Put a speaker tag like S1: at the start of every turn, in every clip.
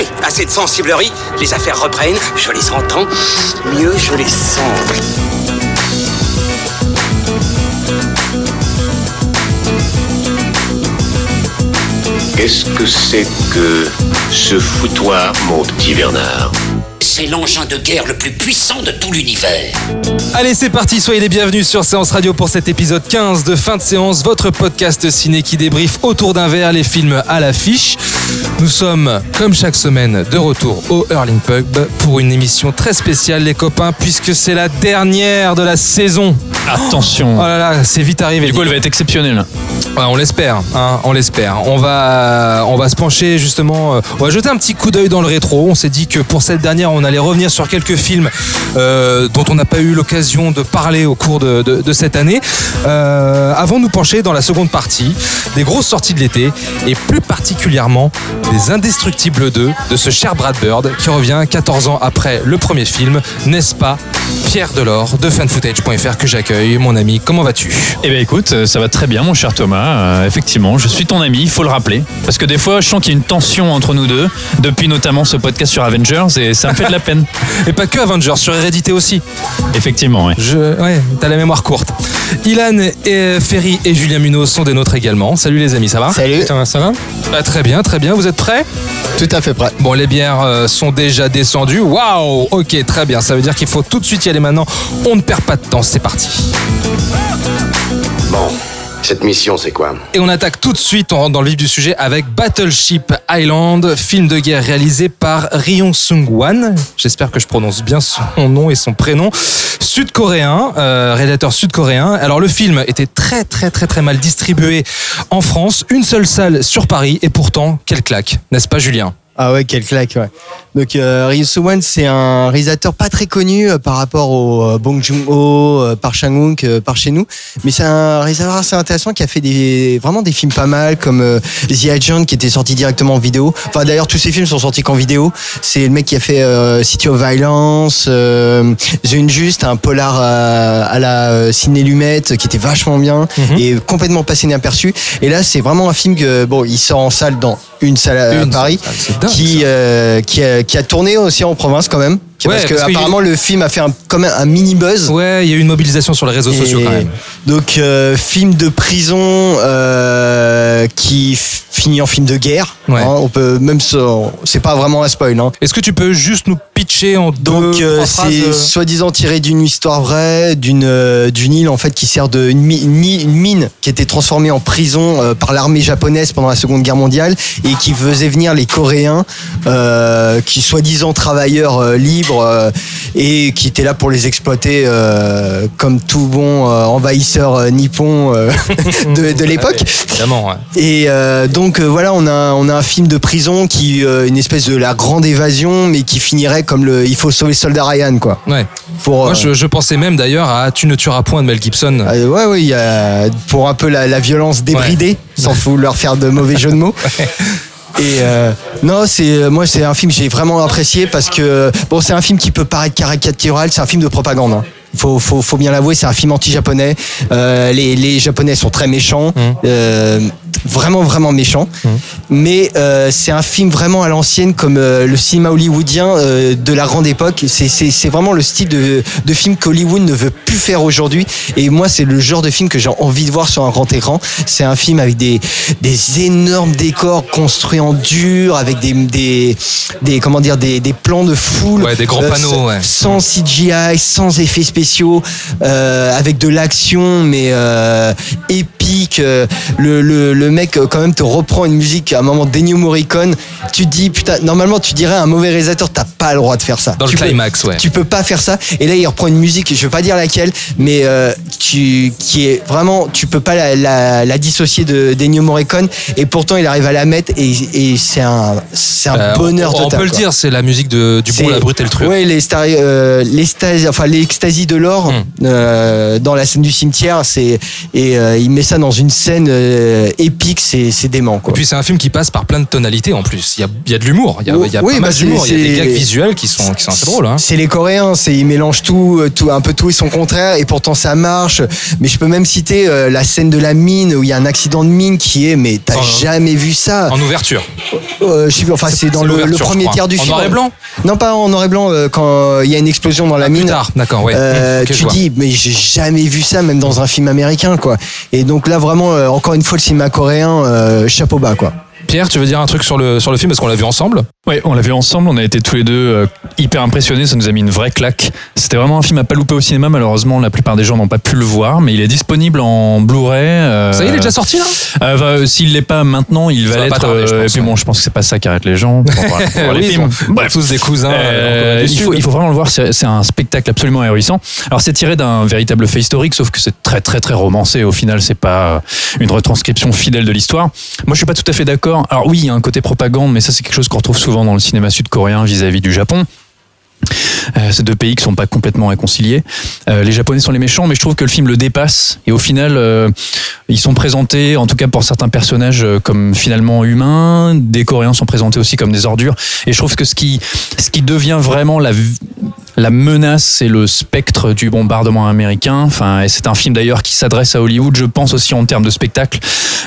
S1: Allez, assez de sensiblerie, les affaires reprennent, je les entends, mieux je les sens.
S2: Qu'est-ce que c'est que ce foutoir, mon petit Bernard
S1: C'est l'engin de guerre le plus puissant de tout l'univers.
S3: Allez, c'est parti, soyez les bienvenus sur Séance Radio pour cet épisode 15 de fin de séance, votre podcast ciné qui débriefe autour d'un verre les films à l'affiche. Nous sommes, comme chaque semaine, de retour au Hurling Pub pour une émission très spéciale, les copains, puisque c'est la dernière de la saison.
S4: Attention.
S3: Oh là là, c'est vite arrivé.
S4: Du coup, elle va être exceptionnelle.
S3: Ouais, on l'espère, hein, on l'espère. On va, on va se pencher justement, euh, on va jeter un petit coup d'œil dans le rétro. On s'est dit que pour cette dernière, on allait revenir sur quelques films euh, dont on n'a pas eu l'occasion de parler au cours de, de- de cette année. Euh, avant de nous pencher dans la seconde partie, des grosses sorties de l'été et plus particulièrement des Indestructibles 2 de ce cher Brad Bird qui revient 14 ans après le premier film, n'est-ce pas? Pierre Delors de fanfootage.fr que j'accueille. Mon ami, comment vas-tu?
S4: Eh bien écoute, euh, ça va très bien mon cher Thomas. Euh, effectivement, je suis ton ami, il faut le rappeler. Parce que des fois, je sens qu'il y a une tension entre nous deux, depuis notamment ce podcast sur Avengers, et ça me fait de la peine.
S3: Et pas que Avengers, sur Hérédité aussi.
S4: Effectivement, ouais.
S3: Je, ouais, t'as la mémoire courte. Ilan et Ferry et Julien Munoz sont des nôtres également. Salut les amis, ça va?
S5: Salut.
S3: ça va? Bah, Très bien, très bien. Vous êtes prêts?
S5: Tout à fait prêt.
S3: Bon, les bières euh, sont déjà descendues. Waouh Ok, très bien. Ça veut dire qu'il faut tout de suite y aller maintenant. On ne perd pas de temps. C'est parti.
S2: Bon, cette mission, c'est quoi
S3: Et on attaque tout de suite, on rentre dans le vif du sujet avec Battleship Island, film de guerre réalisé par Ryon Sung-wan. J'espère que je prononce bien son nom et son prénom. Sud-coréen, euh, réalisateur sud-coréen. Alors le film était très très très très mal distribué en France, une seule salle sur Paris et pourtant quelle claque, n'est-ce pas Julien?
S5: Ah ouais, quelle claque, ouais. Donc, euh, Ryu Soo-won, c'est un réalisateur pas très connu euh, par rapport au euh, Bong Joon-ho, euh, par Chang-wook, euh, par chez nous. Mais c'est un réalisateur assez intéressant qui a fait des, vraiment des films pas mal, comme euh, The Agent, qui était sorti directement en vidéo. Enfin, d'ailleurs, tous ces films sont sortis qu'en vidéo. C'est le mec qui a fait euh, City of Violence, euh, The Unjust, un polar à la Ciné Lumet, qui était vachement bien
S3: Mhm.
S5: et complètement passé inaperçu. Et là, c'est vraiment un film que, bon, il sort en salle dans une salle à
S3: Une
S5: Paris
S3: dingue,
S5: qui, euh, qui, a, qui a tourné aussi en province quand même.
S3: Ouais,
S5: parce que
S3: parce
S5: apparemment le film a fait un, comme un, un mini buzz.
S3: Ouais, il y a eu une mobilisation sur les réseaux sociaux quand même.
S5: Donc euh, film de prison euh, qui finit en film de guerre.
S3: Ouais.
S5: Hein, on peut même c'est pas vraiment un spoil. Hein.
S3: Est-ce que tu peux juste nous pitcher en
S5: Donc euh, c'est
S3: euh,
S5: soi-disant tiré d'une histoire vraie, d'une euh, d'une île en fait qui sert de une, mi- une mi- une mine qui était transformée en prison euh, par l'armée japonaise pendant la Seconde Guerre mondiale et qui faisait venir les Coréens, qui soi-disant travailleurs libres et qui étaient là pour les exploiter comme tout bon envahisseur nippon de, de l'époque.
S3: Évidemment, ouais.
S5: Et donc voilà, on a on a un film de prison qui une espèce de la grande évasion, mais qui finirait comme le il faut sauver soldat Ryan quoi.
S3: Ouais.
S5: Pour
S3: Moi,
S5: euh,
S3: je, je pensais même d'ailleurs à Tu ne tueras point de Mel Gibson.
S5: euh, ouais il a pour un peu la, la violence débridée, sans vouloir faire de mauvais jeux de mots. Et euh, non, c'est moi c'est un film que j'ai vraiment apprécié parce que bon c'est un film qui peut paraître caricatural, c'est un film de propagande. hein. Faut, faut, faut bien l'avouer, c'est un film anti-japonais. Euh, les, les Japonais sont très méchants, euh, vraiment vraiment méchants. Mais euh, c'est un film vraiment à l'ancienne, comme euh, le cinéma hollywoodien euh, de la grande époque. C'est- C'est c'est vraiment le style de, de film qu'Hollywood ne veut plus faire aujourd'hui. Et moi, c'est le genre de film que j'ai envie de voir sur un grand écran. C'est un film avec des, des énormes décors construits en dur, avec des, des, des comment dire, des, des plans de foule,
S3: Ouais, des grands panneaux,
S5: sans,
S3: ouais.
S5: sans CGI, sans effets spéciaux, euh, avec de l'action, mais euh, épique. Euh, Le, le, le mec euh, quand même te reprend une musique à un moment d'Ennio Morricone. Tu te dis putain, normalement tu dirais à un mauvais réalisateur, t'as pas le droit de faire ça.
S3: Dans le
S5: Tu peux-
S3: climax, ouais.
S5: tu peux pas faire ça. Et là, il reprend une musique, je vais pas dire laquelle, mais euh, tu, qui est vraiment, tu peux pas la, la, la dissocier de d'Ennio Morricone. Et pourtant, il arrive à la mettre et, et c'est un, c'est un
S3: Euh,
S5: bonheur
S3: on, peut le dire, c'est la musique de, du bon, la brute et le truc.
S5: Ouais, les euh, l'extasie, enfin l'extasie de l'or
S3: Hmm.
S5: dans la scène du cimetière, c'est et il met ça dans une scène euh, épique, c'est dément quoi.
S3: Et puis c'est un film qui passe par plein de tonalités en plus. Il y a, il y a de l'humour, il y a, il y a
S5: Oui,
S3: pas
S5: bah,
S3: mal
S5: c'est-
S3: d'humour, il y a des gags visuels qui sont, qui sont assez drôles. Hein.
S5: C'est les Coréens, ils mélangent tout, euh, tout, un peu tout et son contraire, et pourtant ça marche. Mais je peux même citer euh, la scène de la mine où il y a un accident de mine qui est, mais t'as
S3: En-
S5: jamais vu ça.
S3: En ouverture.
S5: Euh, je sais enfin, c'est dans le, premier tiers du
S3: En
S5: film.
S3: noir et blanc
S5: Non, pas en noir et blanc, quand il y a une explosion dans la
S3: Plus
S5: mine.
S3: tard, d'accord, ouais. Ok, je
S5: tu dis, mais j'ai jamais vu ça, même dans un film américain, quoi. Et donc là, vraiment, euh, encore une fois, le cinéma coréen, euh, chapeau bas, quoi.
S3: Pierre, tu veux dire un truc sur le, sur le film parce qu'on l'a vu ensemble?
S4: Ouais, on l'a vu ensemble, on a été tous les deux euh, hyper impressionnés, ça nous a mis une vraie claque. C'était vraiment un film à pas louper au cinéma, malheureusement la plupart des gens n'ont pas pu le voir, mais il est disponible en Blu-ray. euh,
S3: Ça y est, il est déjà sorti là?
S4: euh, va- S'il l'est pas maintenant, il
S3: Ça
S4: va
S3: va
S4: l'être.
S3: tarder,
S4: euh,
S3: pense,
S4: et puis
S3: ouais.
S4: bon, je pense que c'est pas ça qui arrête les gens pour voir, pour voir les
S3: Oui, ils
S4: films.
S3: sont
S4: Bref.
S3: tous des cousins.
S4: Euh,
S3: euh,
S4: il, faut, il faut vraiment le voir, c'est c'est un spectacle absolument ahurissant. Alors c'est tiré d'un véritable fait historique, sauf que c'est très très très romancé. Au final, c'est pas une retranscription fidèle de l'histoire. Moi, je suis pas tout à fait d'accord. Alors oui, il y a un côté propagande, mais ça c'est quelque chose qu'on retrouve souvent dans le cinéma sud-coréen vis-à-vis du Japon. Euh, ces deux pays qui sont pas complètement réconciliés. Euh, les Japonais sont les méchants, mais je trouve que le film le dépasse. Et au final, euh, ils sont présentés, en tout cas pour certains personnages, comme finalement humains. Des Coréens sont présentés aussi comme des ordures. Et je trouve que ce qui, ce qui devient vraiment la, la menace, c'est le spectre du bombardement américain. Enfin, et c'est un film d'ailleurs qui s'adresse à Hollywood, je pense aussi en termes de spectacle.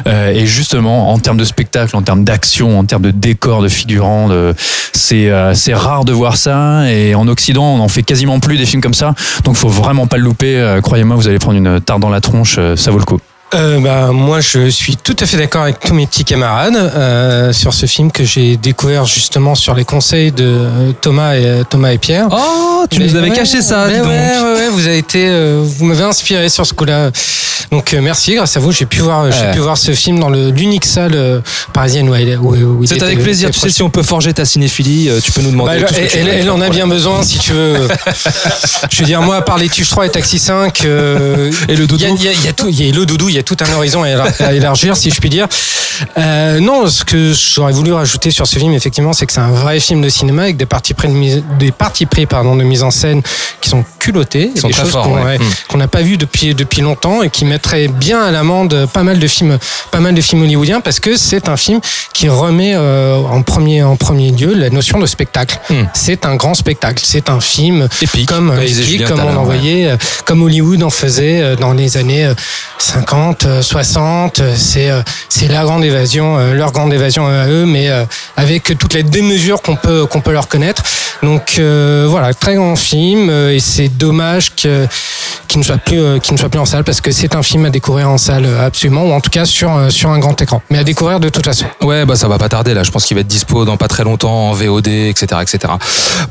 S4: Euh, et justement, en termes de spectacle, en termes d'action, en termes de décor, de figurants, euh, c'est rare de voir ça. Et en Occident, on en fait quasiment plus des films comme ça. Donc, faut vraiment pas le louper. Euh, croyez-moi, vous allez prendre une tarte dans la tronche. euh, ça vaut le coup.
S6: Euh, bah, moi, je suis tout à fait d'accord avec tous mes petits camarades euh, sur ce film que j'ai découvert justement sur les conseils de euh, Thomas et Thomas et Pierre.
S3: Oh, tu
S6: Mais
S3: nous avais
S6: ouais,
S3: caché ça, dis donc.
S6: ouais, ouais, ouais, vous avez été, euh, vous m'avez inspiré sur ce coup-là. Donc euh, merci, grâce à vous, j'ai pu voir, j'ai pu voir ce film dans l'unique salle euh, parisienne où, il- où, où il
S3: C'est avec plaisir. Tu sais, si on peut forger ta cinéphilie, euh, tu peux nous demander.
S6: Bah,
S3: tout ce que
S6: elle,
S3: tu
S6: elle- en a bien besoin, si tu veux. Je veux dire, moi, à part les Tuches 3 et Taxi 5, euh,
S3: Et le doudou.
S6: y y il y a tout, il y a le doudou, il y a tout un horizon à élar- à élargir, si je puis dire. Euh, non, ce que j'aurais voulu rajouter sur ce film, effectivement, c'est que c'est un vrai film de cinéma avec des parties pris de mise, des parties pris, pardon, de mise en scène qui sont culottées,
S3: Qui sont
S6: des choses
S3: forts,
S6: qu'on
S3: ouais.
S6: n'a pas vu depuis depuis longtemps et qui mettraient bien à l'amende pas mal de films, pas mal de films hollywoodiens parce que c'est un film qui remet euh, en premier en premier lieu la notion de spectacle.
S3: Mm.
S6: C'est un grand spectacle, c'est un film
S3: Épique,
S6: comme euh, épique, comme on en voyait, comme Hollywood en faisait dans les années euh, 50, euh, 60. euh, C'est euh, c'est la grande évasion, euh, leur grande évasion à eux, mais euh, avec toutes les démesures qu'on peut qu'on peut leur connaître. Donc euh, voilà, très grand film euh, et c'est dommage que qu'il ne soit plus euh, qu'il ne soit plus en salle parce que c'est un film à découvrir en salle euh, absolument ou en tout cas sur euh, sur un grand écran, mais à découvrir de toute façon.
S3: Ouais, bah ça va pas tarder là. Je pense qu'il va être dispo dans pas très longtemps en VOD, etc., etc.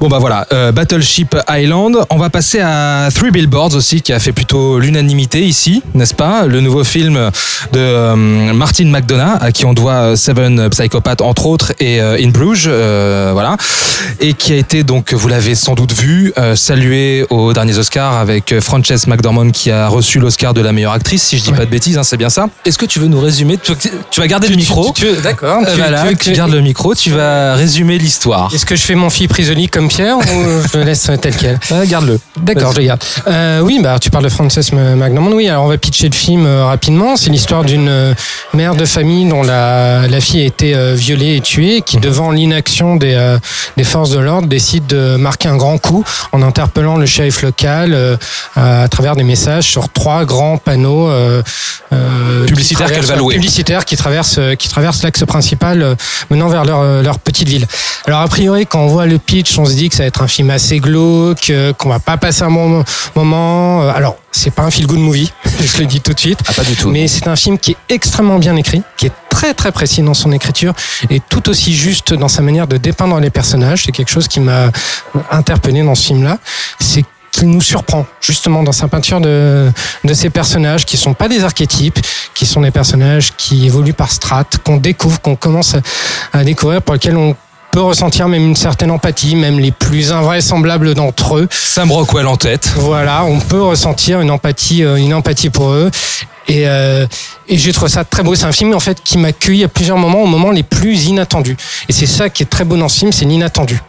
S3: Bon bah voilà, euh, Battleship Island. On va passer à Three Billboards aussi, qui a fait plutôt l'unanimité ici, n'est-ce pas? Le nouveau film de euh, Martin McDonough, à qui on doit euh, Seven Psychopaths entre autres et euh, In Bruges, voilà, et qui a été donc, vous l'avez sans doute vu, salué aux derniers Oscars avec Frances McDormand qui a reçu l'Oscar de la meilleure actrice, si je dis
S6: Ouais.
S3: pas de bêtises, hein, c'est bien ça. Est-ce que tu veux nous résumer Tu, tu vas garder le micro.
S6: D'accord.
S3: Euh,
S6: tu-
S3: voilà,
S6: tu-
S3: tu, gardes le micro, tu vas résumer l'histoire.
S6: Est-ce que je fais mon fille prisonnier comme Pierre ou je le laisse tel quel
S3: garde-le.
S6: D'accord, je regarde. Euh, oui, bah tu parles de Frances McDormand. Oui, alors on va pitcher le film rapidement. C'est l'histoire d'une euh, mère de famille dont la, la fille a été euh, violée et tuée, qui devant l'inaction des, euh, des forces de l'ordre décide de marquer un grand coup en interpellant le shérif local euh, à travers des messages sur trois grands panneaux
S3: Publicitaires
S6: qui
S3: qu'elle va
S6: traversent-
S3: louer.
S6: publicitaires qui traversent qui traversent l'axe principal menant vers leur leur petite ville. Alors a priori quand on voit le pitch, on se dit que ça va être un film assez glauque, qu'on va pas passer un bon moment. Alors c'est pas un feel good movie, je le dis tout de suite.
S3: Ah, pas du tout.
S6: Mais c'est un film qui est extrêmement bien écrit, qui est très très précis dans son écriture et tout aussi juste dans sa manière de dépeindre les personnages. C'est quelque chose qui m'a interpellé dans ce film-là. C'est qu'il nous surprend justement dans sa peinture de, de ces personnages qui sont pas des archétypes, qui sont des personnages qui évoluent par strates, qu'on découvre, qu'on commence à, découvrir, pour lesquels on peut ressentir même une certaine empathie, même les plus invraisemblables d'entre eux.
S3: Sam Rockwell en tête.
S6: Voilà, on peut ressentir une empathie, euh, une empathie pour eux. Et, euh, et j'ai trouvé ça très beau. C'est un film en fait qui m'accueille à plusieurs moments, aux moments les plus inattendus. Et c'est ça qui est très beau dans ce film, c'est l'inattendu.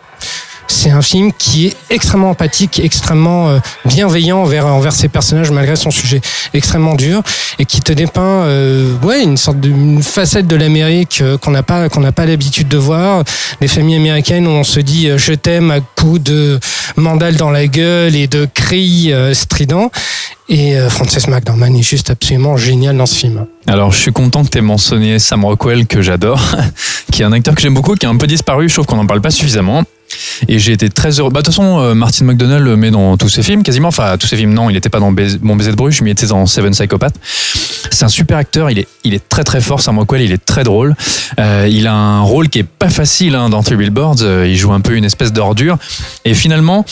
S6: C'est un film qui est extrêmement empathique, extrêmement euh, bienveillant envers, envers ses personnages malgré son sujet extrêmement dur et qui te dépeint euh, ouais, une sorte de une facette de l'Amérique euh, qu'on n'a pas qu'on n'a pas l'habitude de voir. Des familles américaines où on se dit je t'aime à coups de mandales dans la gueule et de cris stridents. Et Frances McDormand est juste absolument génial dans ce film.
S4: Alors, je suis content que tu aies mentionné Sam Rockwell, que j'adore, qui est un acteur que j'aime beaucoup, qui est un peu disparu. Je trouve qu'on n'en parle pas suffisamment. Et j'ai été très heureux. Bah, de toute façon, euh, Martin McDonald le met dans tous ses films, quasiment. Enfin, tous ses films, non, il n'était pas dans Mon baiser de Bruges, mais il était dans Seven Psychopaths. C'est un super acteur, il est, il est très très fort, Sam Rockwell, il est très drôle. Euh, il a un rôle qui est pas facile hein, dans Three Billboards, Euh, il joue un peu une espèce d'ordure. Et finalement,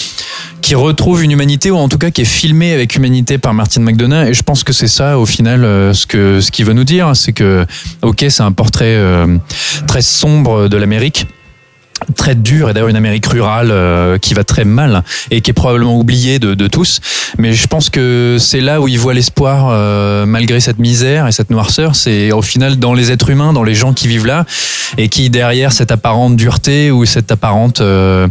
S4: qui retrouve une humanité, ou en tout cas qui est filmé avec humanité par Martin McDonough. Et je pense que c'est ça, au final, euh, ce que ce qu'il veut nous dire, c'est que, ok, c'est un portrait euh, très sombre de l'Amérique très dur et d'ailleurs une Amérique rurale euh, qui va très mal et qui est probablement oubliée de, de tous. Mais je pense que c'est là où il voit l'espoir euh, malgré cette misère et cette noirceur. C'est au final dans les êtres humains dans les gens qui vivent là et qui derrière cette apparente dureté ou cette apparente euh,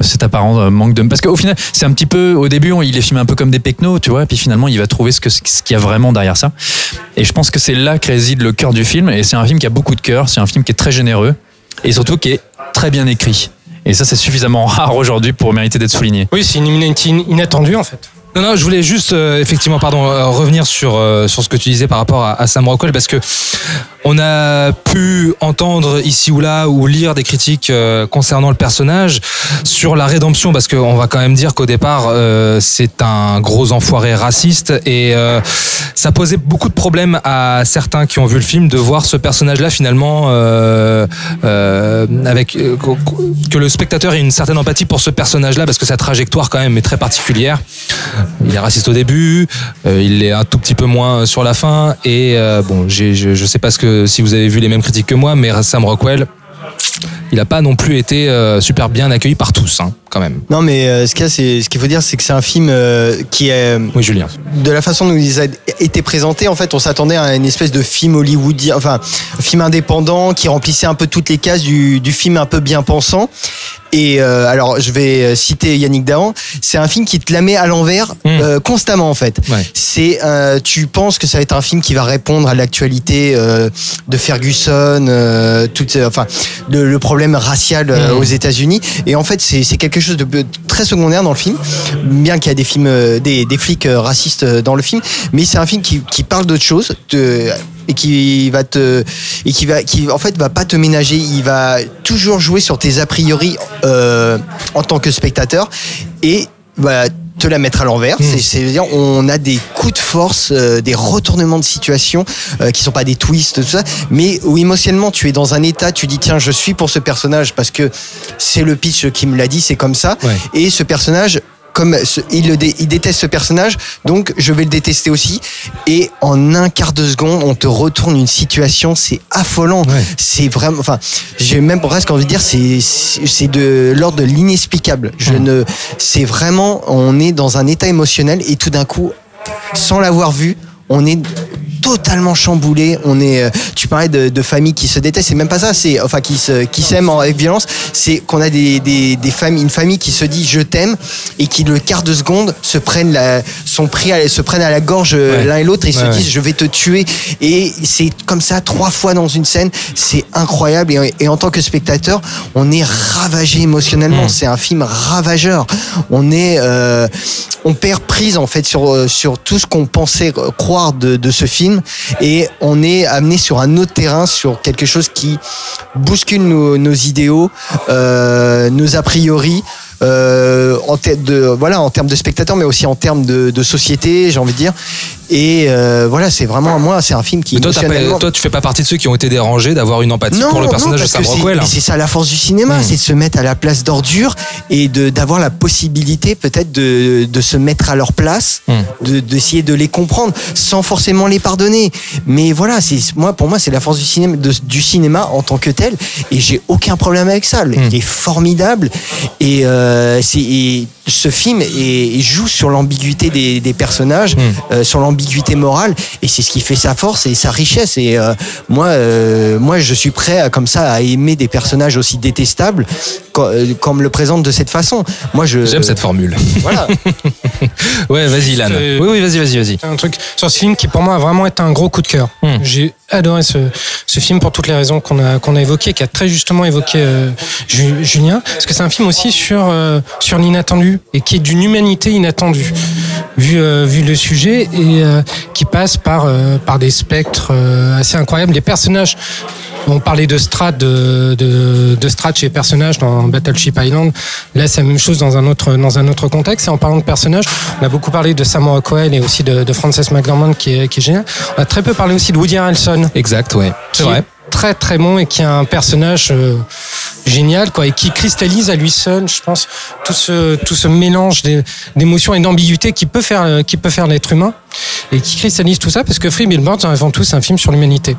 S4: cet apparent euh, manque de parce qu'au final c'est un petit peu au début il est filmé un peu comme des pecnos tu vois puis finalement il va trouver ce que ce qu'il y a vraiment derrière ça. Et je pense que c'est là que réside le cœur du film et c'est un film qui a beaucoup de cœur c'est un film qui est très généreux et surtout qui est très bien écrit et ça c'est suffisamment rare aujourd'hui pour mériter d'être souligné
S6: Oui, c'est une inattendue en fait.
S3: Non, non, je voulais juste euh, effectivement, pardon, euh, revenir sur euh, sur ce que tu disais par rapport à, à Sam Rockwell parce que on a pu entendre ici ou là ou lire des critiques euh, concernant le personnage sur la rédemption parce qu'on va quand même dire qu'au départ euh, c'est un gros enfoiré raciste et euh, ça posait beaucoup de problèmes à certains qui ont vu le film de voir ce personnage-là finalement avec que le spectateur ait une certaine empathie pour ce personnage-là parce que sa trajectoire quand même est très particulière. Il est raciste au début, euh, il l'est un tout petit peu moins sur la fin et euh, bon, je, je sais pas que si vous avez vu les mêmes critiques que moi, mais Sam Rockwell, il a pas non plus été euh, super bien accueilli par tous, hein, quand même.
S5: Non, mais euh, ce qu'il y a, c'est- ce qu'il faut dire, c'est que c'est un film euh, qui est
S3: Oui, Julien.
S5: de la façon dont il a été présenté, en fait, on s'attendait à une espèce de film hollywoodien, enfin, un film indépendant qui remplissait un peu toutes les cases du, du film un peu bien pensant. Et euh, alors, je vais citer Yannick Dahan. C'est un film qui te la met à l'envers euh, constamment, en fait.
S3: Ouais.
S5: C'est, euh, tu penses que ça va être un film qui va répondre à l'actualité euh, de Ferguson, euh, toute, enfin, le, le problème racial euh, aux États-Unis. Et en fait, c'est c'est chose de très secondaire dans le film, bien qu'il y a des films, euh, des, des flics euh, racistes euh, dans le film, mais c'est un film qui, qui parle d'autre chose. Et qui va te et qui va qui en fait va pas te ménager il va toujours jouer sur tes a priori en tant que spectateur et va te la mettre à l'envers. C'est c'est à dire on a des coups de force euh, des retournements de situation euh, qui sont pas des twists tout ça. Mais où émotionnellement tu es dans un état tu dis tiens je suis pour ce personnage parce que c'est le pitch qui me l'a dit c'est comme ça.
S3: Ouais.
S5: et ce personnage comme ce- il, le dé- il déteste ce personnage, donc je vais le détester aussi. Et en un quart de seconde, on te retourne une situation, c'est affolant.
S3: Ouais.
S5: C'est vraiment, enfin, j'ai même presque envie de dire, c'est c'est c'est de l'ordre de l'inexplicable. Je ne, c'est vraiment, on est dans un état émotionnel et tout d'un coup, sans l'avoir vu, on est totalement chamboulé. On est, euh, tu parlais de, de familles qui se détestent, c'est même pas ça. C'est enfin qui se, qui s'aiment en- avec violence. C'est qu'on a des, des, des familles, une famille qui se dit je t'aime et qui le quart de seconde se prennent la, sont pris à, se prennent à la gorge euh,
S3: Ouais.
S5: l'un et l'autre et se
S3: Ouais,
S5: disent je vais te tuer. Et c'est comme ça trois fois dans une scène. C'est incroyable. Et, et en tant que spectateur, on est ravagé émotionnellement. C'est un film ravageur. On est, euh, on perd prise en fait sur sur tout ce qu'on pensait croire de, de ce film et on est amené sur un autre terrain, sur quelque chose qui bouscule nos, idéaux, euh, nos a priori. Euh, en termes de voilà en termes de spectateurs mais aussi en termes de, de société j'ai envie de dire et euh, voilà c'est vraiment moi c'est un film qui
S3: Mais toi, pas-
S5: émotionnellement-
S3: toi, tu fais pas partie de ceux qui ont été dérangés d'avoir une empathie pour le personnage de
S5: parce
S3: Sam Rockwell.
S5: C'est ça la force du cinéma,
S3: Hmm.
S5: c'est de se mettre à la place d'ordure et de d'avoir la possibilité peut-être de, de se mettre à leur place, de d'essayer de les comprendre sans forcément les pardonner. Mais voilà, c'est moi pour moi c'est la force du cinéma de- du cinéma en tant que tel et j'ai aucun problème avec ça.
S3: Hmm.
S5: Il est formidable et euh, c'est et ce film et, et joue sur l'ambiguïté des, des personnages,
S3: Hmm.
S5: euh, sur l'ambiguïté ambiguïté morale et c'est ce qui fait sa force et sa richesse. Et euh, moi, euh, moi, je suis prêt à, comme ça à aimer des personnages aussi détestables quand, euh, quand on me le présente de cette façon. Moi, je
S3: J'aime cette formule.
S5: Voilà.
S3: Ouais, vas-y, Lan.
S6: Euh,
S3: Oui, oui, vas-y, vas-y, vas-y.
S6: un truc sur ce film qui pour moi a vraiment été un gros coup de cœur.
S3: Hmm.
S6: J'ai adoré ce, ce film pour toutes les raisons qu'on a qu'on a évoquées, qui a très justement évoqué euh, Ju- Julien, parce que c'est un film aussi sur euh, sur l'inattendu et qui est d'une humanité inattendue, vu euh, vu le sujet et euh, qui passe par euh, par des spectres euh, assez incroyables. Les personnages on parlait de strat de, de, de strat chez personnages dans Battleship Island. Là, c'est la même chose dans un autre dans un autre contexte. Et en parlant de personnages, on a beaucoup parlé de Sam Rockwell et aussi de, de Frances McDormand qui est, qui est génial. On a très peu parlé aussi de Woody Harrelson.
S3: Exact, ouais. C'est vrai.
S6: Est Très très bon et qui a un personnage euh, génial quoi et qui cristallise à lui seul, je pense, tout ce tout ce mélange d'é- d'émotions et d'ambiguïté qui peut faire euh, qui peut faire l'être humain et qui cristallise tout ça parce que Free Billboards avant tout c'est un film sur l'humanité.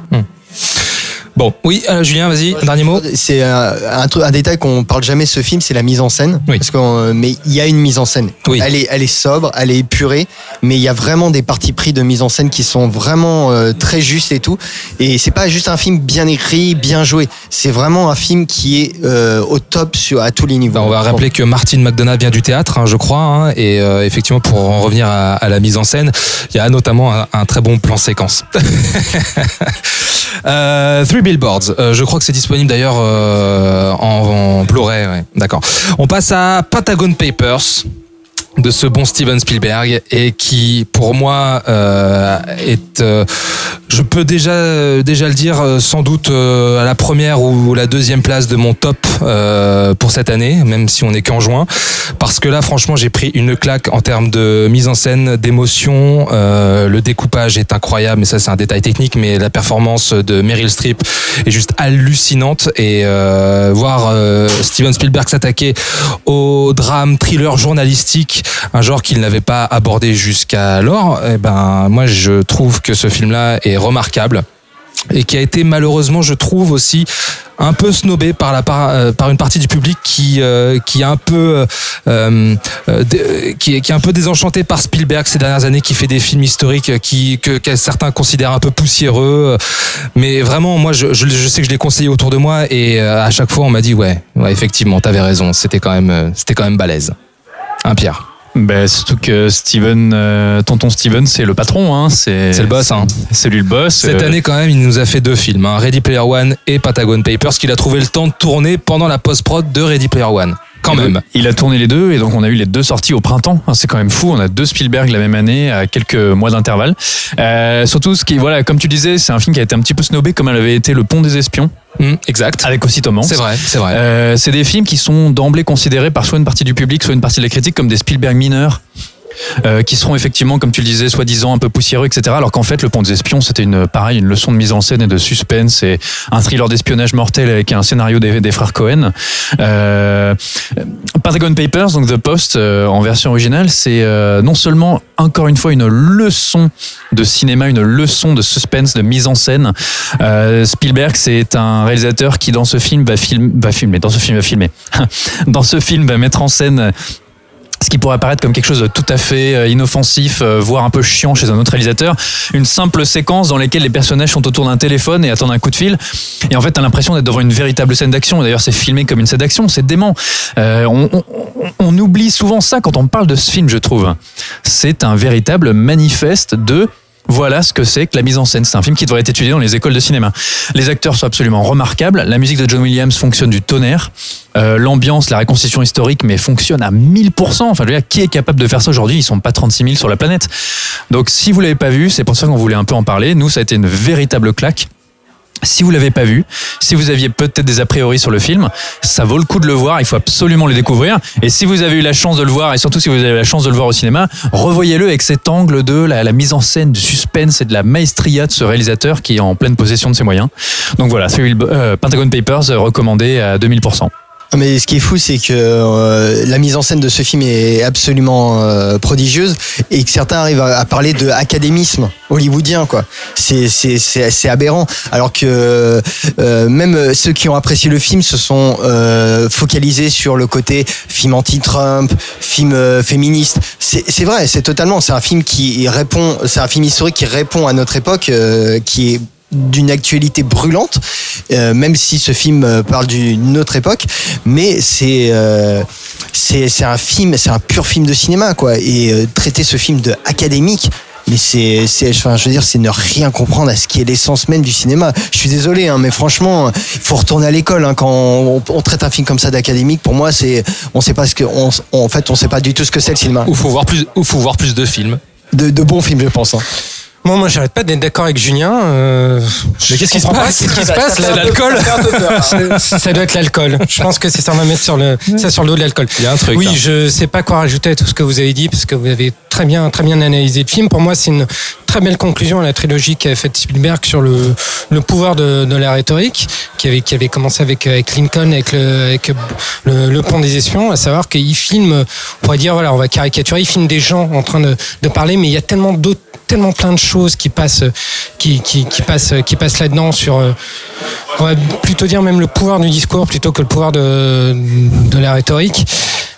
S3: Bon, oui, euh, Julien, vas-y, un dernier mot.
S5: C'est un, un, truc- un détail qu'on parle jamais de ce film, c'est la mise en scène.
S3: Oui.
S5: Parce qu'on- mais il y a une mise en scène.
S3: Oui.
S5: Elle est, elle est sobre, elle est épurée, mais il y a vraiment des parties pris de mise en scène qui sont vraiment euh, très justes et tout. Et c'est pas juste un film bien écrit, bien joué. C'est vraiment un film qui est euh, au top sur à tous les niveaux.
S3: Bah, on va rappeler que Martin McDonough vient du théâtre, hein, je crois, hein, et euh, effectivement, pour en revenir à, à la mise en scène, il y a notamment un, un très bon plan séquence. euh, Three Billboards, euh, je crois que c'est disponible d'ailleurs euh, en, en Blu-ray. ouais. D'accord. On passe à Pentagon Papers de ce bon Steven Spielberg et qui pour moi euh, est euh, je peux déjà déjà le dire euh, sans doute euh, à la première ou la deuxième place de mon top euh, pour cette année même si on est qu'en juin. Parce que là franchement j'ai pris une claque en termes de mise en scène d'émotion. Euh, le découpage est incroyable mais ça c'est un détail technique mais la performance de Meryl Streep est juste hallucinante. Et euh, voir euh, Steven Spielberg s'attaquer au drame thriller journalistique un genre qu'il n'avait pas abordé jusqu'alors eh ben moi je trouve que ce film là est remarquable et qui a été malheureusement je trouve aussi un peu snobé par la par, euh, par une partie du public qui euh, qui est un peu euh, qui, est, qui est un peu désenchanté par Spielberg ces dernières années qui fait des films historiques qui que, certains considèrent un peu poussiéreux. Mais vraiment moi je, je, sais que je l'ai conseillé autour de moi et à chaque fois on m'a dit ouais ouais effectivement t'avais raison c'était quand même c'était quand même balèze. Un Pierre
S4: Ben, surtout que Steven, euh, tonton Steven, c'est le patron, hein. C'est
S3: C'est le boss, hein.
S4: C'est lui le boss.
S3: Cette
S4: Euh,
S3: année, quand même, il nous a fait deux films, hein, Ready Player One et Patagon Papers, qu'il a trouvé le temps de tourner pendant la post-prod de Ready Player One. Quand même.
S4: Il a tourné les deux et donc on a eu les deux sorties au printemps. Hein, C'est quand même fou. On a deux Spielberg la même année à quelques mois d'intervalle. Euh, surtout ce qui, voilà, comme tu disais, c'est un film qui a été un petit peu snobé comme elle avait été Le Pont des Espions
S3: Hum, exact.
S4: avec aussi Tom Hanks.
S3: C'est vrai, c'est vrai.
S4: Euh, c'est des films qui sont d'emblée considérés par soit une partie du public, soit une partie de la critique comme des Spielberg mineurs. Euh, qui seront effectivement, comme tu le disais, soi-disant un peu poussiéreux, etc. Alors qu'en fait, Le Pont des Espions, c'était une pareil, une leçon de mise en scène et de suspense et un thriller d'espionnage mortel avec un scénario des, frères Cohen. Euh, Pentagon Papers, donc The Post euh, en version originale, c'est euh, non seulement encore une fois une leçon de cinéma, une leçon de suspense, de mise en scène. Euh, Spielberg, c'est un réalisateur qui dans ce film va, film, va filmer, dans ce film va filmer, dans ce film va mettre en scène ce qui pourrait apparaître comme quelque chose de tout à fait euh, inoffensif, euh, voire un peu chiant chez un autre réalisateur, une simple séquence dans laquelle les personnages sont autour d'un téléphone et attendent un coup de fil. Et en fait, t'as l'impression d'être devant une véritable scène d'action. D'ailleurs, c'est filmé comme une scène d'action, c'est dément. Euh, on- on- on oublie souvent ça quand on parle de ce film, je trouve. C'est un véritable manifeste de voilà ce que c'est que la mise en scène. C'est un film qui devrait être étudié dans les écoles de cinéma. Les acteurs sont absolument remarquables. La musique de John Williams fonctionne du tonnerre. Euh, L'ambiance, la reconstitution historique, mais fonctionne à 1000%. Enfin, je veux dire, qui est capable de faire ça aujourd'hui? Ils sont pas 36 000 sur la planète. Donc, si vous l'avez pas vu, c'est pour ça qu'on voulait un peu en parler. Nous, ça a été une véritable claque. Si vous l'avez pas vu, si vous aviez peut-être des a priori sur le film, ça vaut le coup de le voir. Il faut absolument le découvrir. Et si vous avez eu la chance de le voir, et surtout si vous avez eu la chance de le voir au cinéma, revoyez-le avec cet angle de la, mise en scène, du suspense et de la maestria de ce réalisateur qui est en pleine possession de ses moyens. Donc voilà, Bill- euh, Pentagon Papers euh, recommandé à 2000%.
S5: Mais ce qui est fou, c'est que euh, la mise en scène de ce film est absolument euh, prodigieuse et que certains arrivent à, parler de académisme hollywoodien, quoi. C'est c'est c'est c'est aberrant. Alors que euh, même ceux qui ont apprécié le film se sont euh, focalisés sur le côté film anti-Trump, film euh, féministe. C'est c'est vrai, c'est totalement. C'est un film qui répond. C'est un film historique qui répond à notre époque, euh, qui est d'une actualité brûlante, euh, même si ce film euh, parle d'une autre époque, mais c'est euh, c'est c'est un film, c'est un pur film de cinéma quoi. Et euh, traiter ce film de académique. Mais c'est, c'est, enfin, je veux dire, c'est ne rien comprendre à ce qui est l'essence même du cinéma. Je suis désolé, hein, mais franchement, il faut retourner à l'école hein, quand on, on traite un film comme ça d'académique. Pour moi, c'est, on sait pas ce que, on, en fait, on sait pas du tout ce que c'est le cinéma.
S3: Ou faut voir plus, ou faut voir plus de films.
S5: De, de bons films, je pense. Hein.
S6: Moi, moi, j'arrête pas d'être d'accord avec Julien. euh,
S3: Mais qu'est-ce qui se passe?
S6: Qu'est-ce qui se passe?
S3: C'est l'alcool?
S6: ça, ça doit être l'alcool. Je pense que c'est ça, on va mettre sur le, ça sur le dos de l'alcool.
S3: Il y a un truc,
S6: Oui,
S3: là.
S6: je sais pas quoi rajouter à tout ce que vous avez dit parce que vous avez très bien, très bien analysé le film. Pour moi, c'est une très belle conclusion à la trilogie qu'a faite Spielberg sur le, pouvoir de, la rhétorique, qui avait, commencé avec, avec Lincoln, avec le, avec le, pont des espions, à savoir qu'il filme, on pourrait dire, voilà, on va caricaturer, il filme des gens en train de, parler, mais il y a tellement d'autres tellement plein de choses qui passent qui, passent qui passent là-dedans sur euh, on va plutôt dire même le pouvoir du discours plutôt que le pouvoir de la rhétorique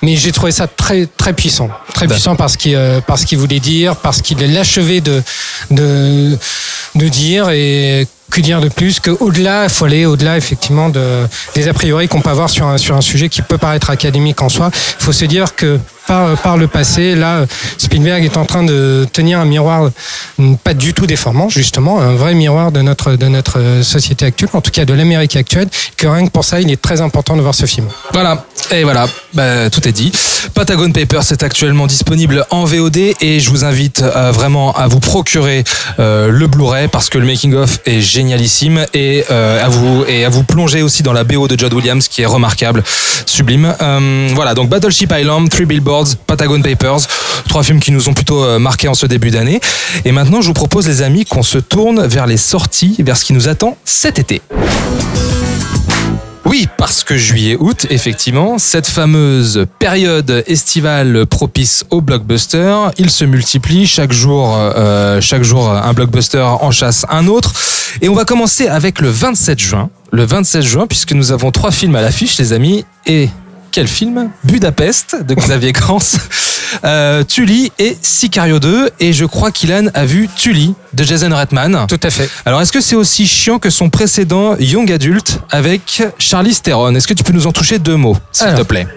S6: mais j'ai trouvé ça très très puissant. Très puissant parce qu'il euh, parce qu'il voulait dire parce qu'il l'achevé de de de dire. Et que dire de plus que au-delà, il faut aller au-delà effectivement de, des a priori qu'on peut avoir sur un, sur un sujet qui peut paraître académique en soi. Il faut se dire que par, le passé, là, Spielberg est en train de tenir un miroir pas du tout déformant, justement, un vrai miroir de notre, de notre société actuelle, en tout cas de l'Amérique actuelle, que rien que pour ça, il est très important de voir ce film.
S3: Voilà, et voilà, bah, tout est dit. Patagon Papers est actuellement disponible en VOD et je vous invite euh, vraiment à vous procurer euh, le Blu-ray parce que le making of est génialissime et euh, à vous et à vous plonger aussi dans la BO de Judd Williams qui est remarquable, sublime. Voilà, donc Battleship Island, Three Billboards, Patagon Papers, trois films qui nous ont plutôt euh, marqués en ce début d'année. Et maintenant, je vous propose les amis qu'on se tourne vers les sorties, vers ce qui nous attend cet été. Oui, parce que juillet-août, effectivement, cette fameuse période estivale propice au blockbuster, il se multiplie chaque jour, euh, chaque jour un blockbuster en chasse un autre. Et on va commencer avec le 27 juin. Le 27 juin, puisque nous avons trois films à l'affiche, les amis. Et quel film Budapest de Xavier Kranz, euh, Tully et Sicario 2. Et je crois qu'Ilan a vu Tully de Jason Reitman.
S6: Tout à fait.
S3: Alors, est-ce que c'est aussi chiant que son précédent Young Adult avec Charlie Theron? Est-ce que tu peux nous en toucher deux mots, s'il te plaît?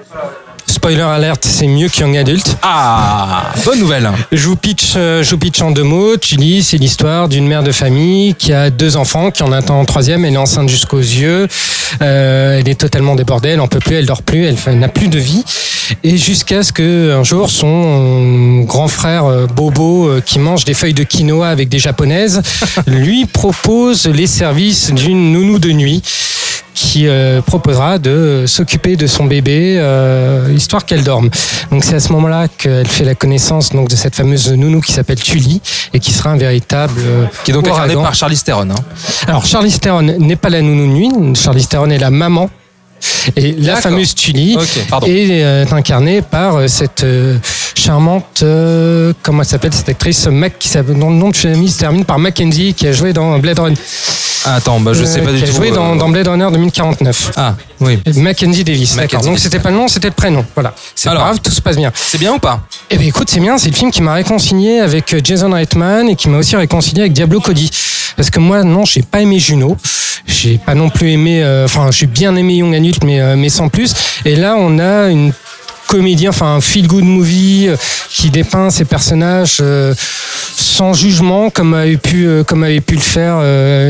S6: Spoiler alerte, c'est mieux que Young Adult.
S3: Ah, bonne nouvelle.
S6: Je vous pitch, euh, je vous pitch en deux mots. Tully, c'est l'histoire d'une mère de famille qui a deux enfants, qui en attend un troisième. Elle est enceinte jusqu'aux yeux. Euh, elle est totalement débordée. Elle en peut plus. Elle dort plus. Elle, n'a plus de vie. Et jusqu'à ce que un jour, son grand frère euh, Bobo, euh, qui mange des feuilles de quinoa avec des japonaises, lui propose les services d'une nounou de nuit qui euh, proposera de s'occuper de son bébé euh, histoire qu'elle dorme. Donc c'est à ce moment-là qu'elle fait la connaissance donc de cette fameuse nounou qui s'appelle Tully et qui sera un véritable euh,
S3: Qui est donc incarné
S6: ouragan.
S3: par Charlie Theron. hein.
S6: Alors Charlie Theron n'est pas la nounou nuit, Charlie Theron est la maman. Et la fameuse Tully est euh, incarnée par cette charmante, euh, comment elle s'appelle cette actrice, Mac, qui dont le nom de famille se termine par Mackenzie, qui a joué dans Blade Runner.
S3: Ah, attends, bah, je sais
S6: Euh,
S3: pas du
S6: qui a
S3: tout.
S6: joué dans, dans Blade Runner 2049.
S3: Ah, oui.
S6: Mackenzie Davis, d'accord. Donc c'était pas le nom, c'était le prénom. Voilà. C'est pas grave, tout se passe bien.
S3: C'est bien ou pas?
S6: Eh bien écoute, c'est bien, c'est le film qui m'a réconcilié avec euh, Jason Reitman et qui m'a aussi réconcilié avec Diablo Cody. Parce que moi, non, j'ai pas aimé Juno. J'ai pas non plus aimé, euh, enfin, j'ai bien aimé Young Adult, mais, mais sans plus. Et là, on a une comédie, enfin un feel-good movie euh, qui dépeint ces personnages euh, sans jugement, comme avait pu, euh, comme avait pu le faire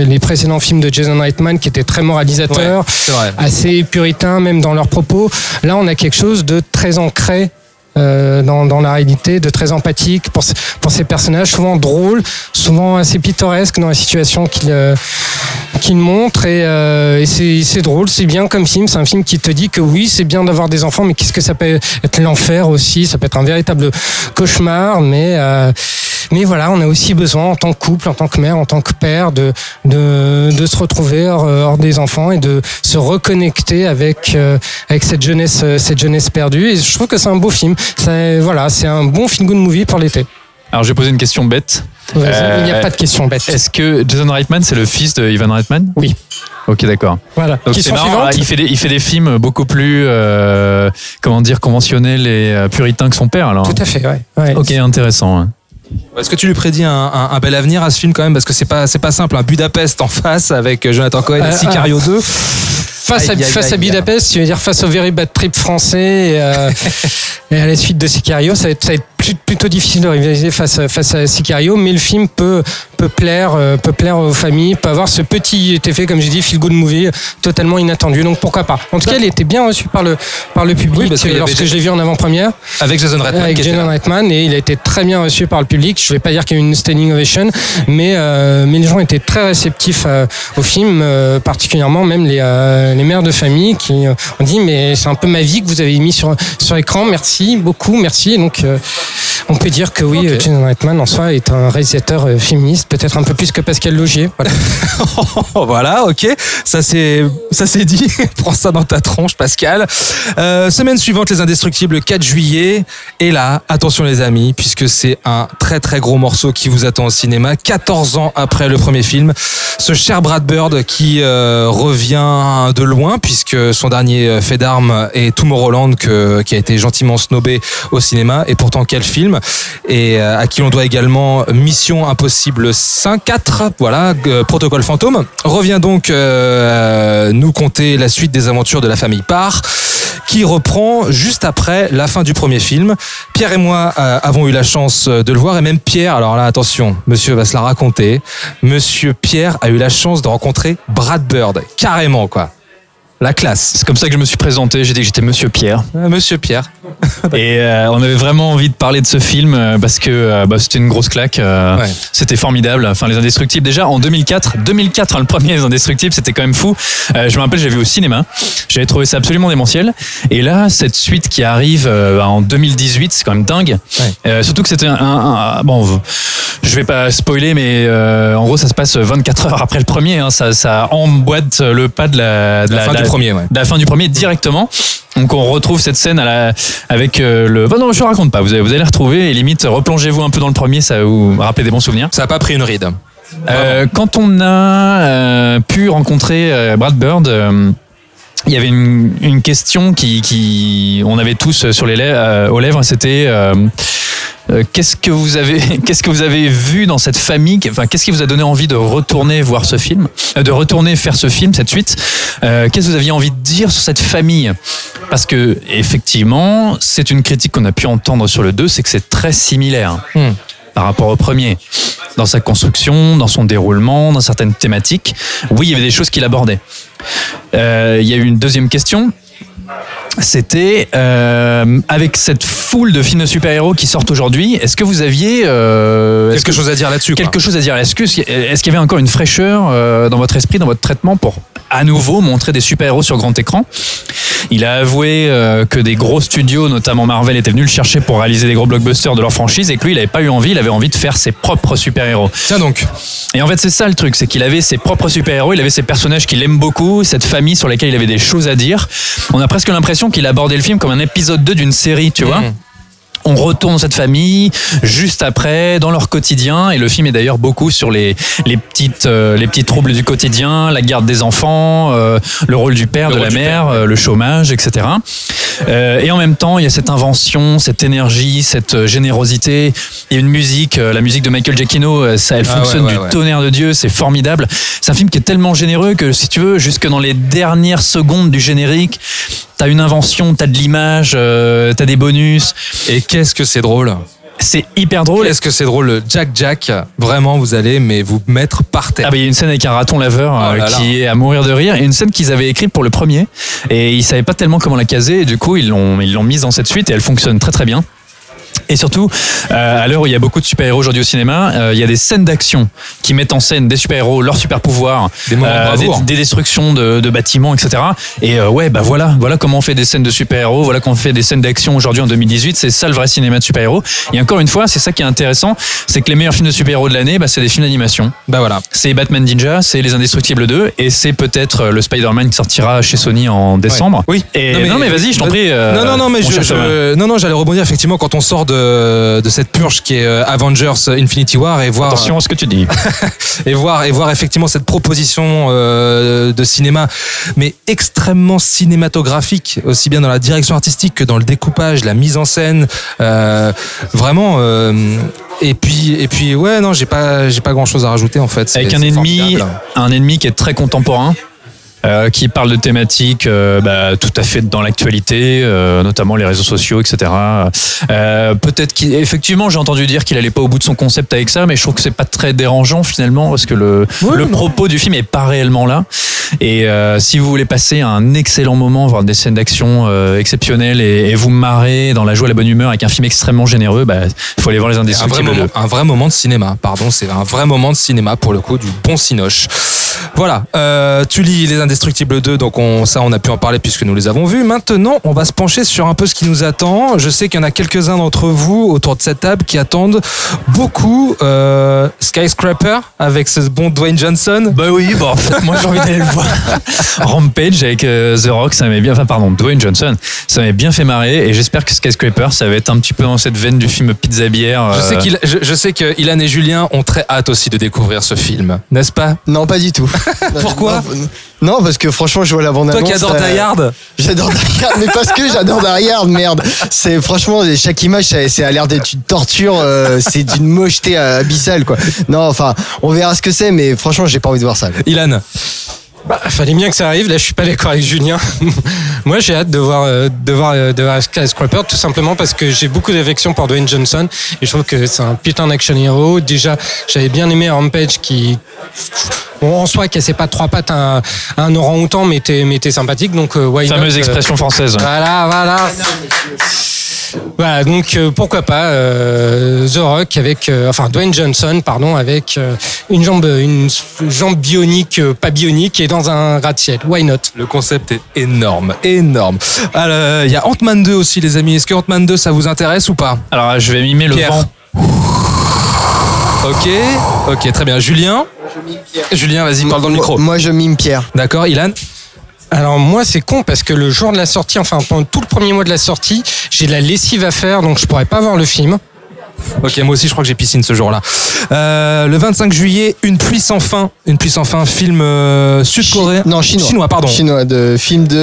S6: les précédents films de Jason Reitman, qui étaient très moralisateurs
S3: Ouais,
S6: assez puritains même dans leurs propos. Là, on a quelque chose de très ancré. Euh, dans, dans la réalité, de très empathique pour, pour ces personnages, souvent drôles, souvent assez pittoresques dans la situation qu'ils euh, qu'ils montrent. Et, euh, et c'est drôle, c'est bien comme film. C'est un film qui te dit que oui, c'est bien d'avoir des enfants, mais qu'est-ce que ça peut être l'enfer aussi? Ça peut être un véritable cauchemar, mais. Euh, mais voilà, on a aussi besoin en tant que couple, en tant que mère, en tant que père, de de, de se retrouver hors, hors des enfants et de se reconnecter avec euh, avec cette jeunesse euh, cette jeunesse perdue. Et je trouve que c'est un beau film. Ça, voilà, c'est un bon feel good movie pour l'été.
S4: Alors, je vais poser une question bête. Euh,
S6: Il n'y a pas de question bête.
S4: Est-ce que Jason Reitman, c'est le fils de Ivan Reitman?
S6: Oui.
S4: Ok, d'accord.
S6: Voilà.
S4: Donc c'est marrant,
S6: suivante.
S4: il fait, des, il fait des films beaucoup plus, euh, comment dire, conventionnels et euh, puritains que son père, alors.
S6: Tout à fait. Ouais. ouais.
S4: Ok, intéressant.
S3: Est-ce que tu lui prédis un, un- un bel avenir à ce film quand même? Parce que c'est pas, c'est pas simple. Un Budapest en face avec Jonathan Cohen et
S6: Euh,
S3: Sicario 2.
S6: Face,
S3: Aïe,
S6: à,
S3: aïe,
S6: face à
S3: aïe.
S6: Budapest, tu veux dire face au Very Bad Trip français et, euh, et à la suite de Sicario, ça va être, ça va être plutôt difficile de rivaliser face, à- face à Sicario, mais le film peut, peut, plaire, euh, peut plaire aux familles, peut avoir ce petit effet, comme j'ai dit, feel good movie, totalement inattendu. Donc pourquoi pas? En tout cas, il était bien reçu par le, par le public
S3: Oui, parce avait-
S6: lorsque je l'ai vu en avant-première
S3: Avec Jason Reitman.
S6: avec Jason. Reitman et il a été très bien reçu par le public. Je vais pas dire qu'il y a eu une standing ovation, mais euh, mais les gens étaient très réceptifs euh, au film, euh, particulièrement même les euh, les mères de famille qui euh, ont dit mais c'est un peu ma vie que vous avez mis sur sur écran. Merci beaucoup, merci. Et donc euh, on peut dire que oui, Reitman en soi est un réalisateur euh, féministe, peut-être un peu plus que Pascal Logier. Voilà.
S3: voilà, ok. Ça c'est, ça c'est dit. Prends ça dans ta tronche, Pascal. Euh, semaine suivante, les Indestructibles, 4 juillet. Et là, attention les amis, puisque c'est un très très gros morceau qui vous attend au cinéma. 14 ans après le premier film, ce cher Brad Bird qui euh, revient de loin, puisque son dernier fait d'armes est Tomorrowland, que, qui a été gentiment snobé au cinéma. Et pourtant, quel film Et euh, à qui on doit également Mission Impossible 5, 4, voilà, euh, Protocole Fantôme. Revient donc euh, nous conter la suite des aventures de la famille Parr, qui reprend juste après la fin du premier film. Pierre et moi avons eu la chance de le voir, et même Pierre, alors là attention, monsieur va se la raconter, monsieur Pierre a eu la chance de rencontrer Brad Bird, carrément quoi. La classe.
S4: C'est comme ça que je me suis présenté. J'ai dit que j'étais Monsieur Pierre.
S3: Euh, Monsieur Pierre.
S4: Et euh, on avait vraiment envie de parler de ce film euh, parce que euh, bah, c'était une grosse claque.
S3: Ouais.
S4: C'était formidable. Enfin, Les Indestructibles, déjà en 2004, 2004, hein, le premier Les Indestructibles, c'était quand même fou. Euh, je me rappelle, j'ai vu au cinéma. J'avais trouvé ça absolument démentiel. Et là, cette suite qui arrive euh, en 2018, c'est quand même dingue.
S3: Ouais.
S4: Euh, surtout que c'était un, un- un- Bon, je vais pas spoiler, mais euh, en gros, ça se passe 24 heures après le premier. hein. ça, ça emboîte le pas de la, de
S3: La fin premier, ouais.
S4: de la fin du premier directement. Donc on retrouve cette scène à la, avec euh, le. Bah non, je ne raconte pas. Vous allez, vous allez retrouver et limite replongez-vous un peu dans le premier, ça va vous rappeler des bons souvenirs.
S3: Ça a pas pris une ride.
S4: Euh, quand on a euh, pu rencontrer Brad Bird. il y avait une, une question qui, qui, on avait tous sur les lèvres, euh, aux lèvres, c'était euh, euh, qu'est-ce que vous avez, qu'est-ce que vous avez vu dans cette famille, enfin qu'est-ce qui vous a donné envie de retourner voir ce film, euh, de retourner faire ce film, cette suite. Euh, qu'est-ce que vous aviez envie de dire sur cette famille? Parce que effectivement, c'est une critique qu'on a pu entendre sur le 2, c'est que c'est très similaire
S3: Hmm.
S4: par rapport au premier, dans sa construction, dans son déroulement, dans certaines thématiques. Oui, il y avait des choses qu'il abordait. Euh, il y a eu une deuxième question. C'était euh, avec cette foule de films de super-héros qui sortent aujourd'hui, est-ce que vous aviez euh,
S3: Quelque
S4: que-
S3: chose à dire là-dessus. quoi.
S4: quelque chose à dire? Est-ce que est-ce qu'il y avait encore une fraîcheur euh, dans votre esprit, dans votre traitement pour à nouveau montrer des super-héros sur grand écran? Il a avoué euh, que des gros studios, notamment Marvel, étaient venus le chercher pour réaliser des gros blockbusters de leur franchise et que lui, il n'avait pas eu envie, il avait envie de faire ses propres super-héros.
S3: Tiens donc.
S4: Et en fait, c'est ça le truc, c'est qu'il avait ses propres super-héros, il avait ses personnages qu'il aime beaucoup, cette famille sur laquelle il avait des choses à dire. On a presque l'impression qu'il abordait le film comme un épisode 2 d'une série, tu vois. On retourne dans cette famille juste après, dans leur quotidien, et le film est d'ailleurs beaucoup sur les, les, petites, euh, les petits troubles du quotidien, la garde des enfants, euh, le rôle du père,
S3: Le
S4: de la mère, euh, le chômage, etc. Et en même temps, il y a cette invention, cette énergie, cette générosité. Il y a une musique, la musique de Michael Giacchino, ça, elle
S3: Ah
S4: fonctionne
S3: ouais, ouais,
S4: du tonnerre de Dieu, c'est formidable. C'est un film qui est tellement généreux que si tu veux, jusque dans les dernières secondes du générique, t'as une invention, t'as de l'image, euh, t'as des bonus.
S3: Et qu'est-ce que c'est drôle.
S4: C'est hyper drôle.
S3: Qu'est-ce que c'est drôle. le Jack Jack, vraiment, vous allez mais vous mettre par terre.
S4: Ah bah, il y a une scène avec un raton laveur
S3: Oh
S4: euh,
S3: là.
S4: qui est à mourir de rire et une scène qu'ils avaient écrite pour le premier et ils savaient pas tellement comment la caser et du coup ils l'ont ils l'ont mise dans cette suite et elle fonctionne très très bien. Et surtout, euh, à l'heure où il y a beaucoup de super-héros aujourd'hui au cinéma, euh, il y a des scènes d'action qui mettent en scène des super-héros, leurs super-pouvoirs,
S3: Des de
S4: des, destructions de, de bâtiments, etc. Et euh, ouais, bah voilà, voilà comment on fait des scènes de super-héros, voilà comment on fait des scènes d'action aujourd'hui en 2018. C'est ça le vrai cinéma de super-héros. Et encore une fois, c'est ça qui est intéressant, c'est que les meilleurs films de super-héros de l'année, bah, c'est des films d'animation.
S3: Bah voilà.
S4: C'est Batman Ninja, c'est Les Indestructibles 2, et c'est peut-être euh, le Spider-Man qui sortira chez Sony en décembre.
S3: Oui.
S4: Et non mais, vas-y, je t'en prie. euh,
S3: non, non, non, mais je, je- non, non, j'allais rebondir effectivement quand on sort de, de cette purge qui est euh, Avengers Infinity War et voir
S4: Attention à ce que tu dis.
S3: et voir et voir effectivement cette proposition euh, de cinéma, mais extrêmement cinématographique, aussi bien dans la direction artistique que dans le découpage, la mise en scène, euh, vraiment. euh, et puis et puis ouais non j'ai pas j'ai pas grand chose à rajouter en fait.
S4: Avec un ennemi,
S3: formidable.
S4: un ennemi qui est très contemporain. Euh, qui parle de thématiques euh, bah, tout à fait dans l'actualité, euh, notamment les réseaux sociaux, etc. Euh, Peut-être qu'effectivement, j'ai entendu dire qu'il allait pas au bout de son concept avec ça, mais je trouve que c'est pas très dérangeant finalement parce que le, propos du film est pas réellement là. Et euh, si vous voulez passer un excellent moment, voir des scènes d'action euh, exceptionnelles et, et vous marrer dans la joie et la bonne humeur avec un film extrêmement généreux, bah, il faut aller voir les
S3: un vrai,
S4: Indestructibles 2.
S3: moment, un vrai moment de cinéma, pardon, c'est un vrai moment de cinéma pour le coup, du bon cinoche. Voilà, euh, tu lis Les Indestructibles 2, donc on, ça on a pu en parler puisque nous les avons vus. Maintenant, on va se pencher sur un peu ce qui nous attend. Je sais qu'il y en a quelques-uns d'entre vous autour de cette table qui attendent beaucoup euh, Skyscraper avec ce bon Dwayne Johnson.
S4: Bah oui, bon, en fait, moi j'ai envie d'aller le voir. Rampage avec euh, The Rock, ça m'avait bien, enfin pardon, Dwayne Johnson, ça m'avait bien fait marrer et j'espère que Skyscraper, ça va être un petit peu dans cette veine du film Pizza Bière.
S3: Je sais
S4: euh,
S3: qu'il, je, je sais que Ilan et Julien ont très hâte aussi de découvrir ce film, n'est-ce pas?
S5: Non, pas du tout.
S3: Pourquoi?
S5: Non, non, parce que franchement, je vois la bande
S3: Toi qui adores Die Hard
S5: J'adore Die Hard, mais parce que j'adore Die Hard, merde. C'est franchement chaque image, ça, ça a l'air d'être une torture, euh, c'est d'une mocheté euh, abyssale, quoi. Non, enfin, on verra ce que c'est, mais franchement, j'ai pas envie de voir ça.
S3: Ilan
S6: Bah, fallait bien que ça arrive. Là, je suis pas d'accord avec Julien. Moi, j'ai hâte de voir, euh, de voir, euh, de voir Skyscraper, tout simplement parce que j'ai beaucoup d'affection pour Dwayne Johnson et je trouve que c'est un putain d'action hero. Déjà, j'avais bien aimé Rampage qui, bon, en soi, cassait pas trois pattes à un, un orang-outan, mais était, mais était sympathique. Donc, euh, why not,
S4: fameuse
S6: euh,
S4: expression française.
S6: Voilà, voilà. Voilà, donc euh, pourquoi pas euh, The Rock avec, euh, enfin Dwayne Johnson, pardon, avec euh, une jambe, une jambe bionique, euh, pas bionique, et dans un gratte-ciel. Why not?
S3: Le concept est énorme, énorme. Il y a Ant-Man 2 aussi, les amis. Est-ce que Ant-Man 2, ça vous intéresse ou pas?
S4: Alors je vais mimer le vent.
S3: Ok, ok, très bien. Julien? Julien, vas-y, parle dans le micro.
S5: Moi, je mime Pierre.
S3: D'accord, Ilan?
S6: Alors moi c'est con parce que le jour de la sortie, enfin pendant tout le premier mois de la sortie, j'ai de la lessive à faire, donc je pourrais pas voir le film.
S3: Ok, moi aussi, je crois que j'ai piscine ce jour-là. Euh, le 25 juillet, Une pluie sans fin. Une pluie sans fin, film euh, sud-coréen.
S5: Non, chinois.
S3: Chinois, pardon.
S5: Chinois, de film de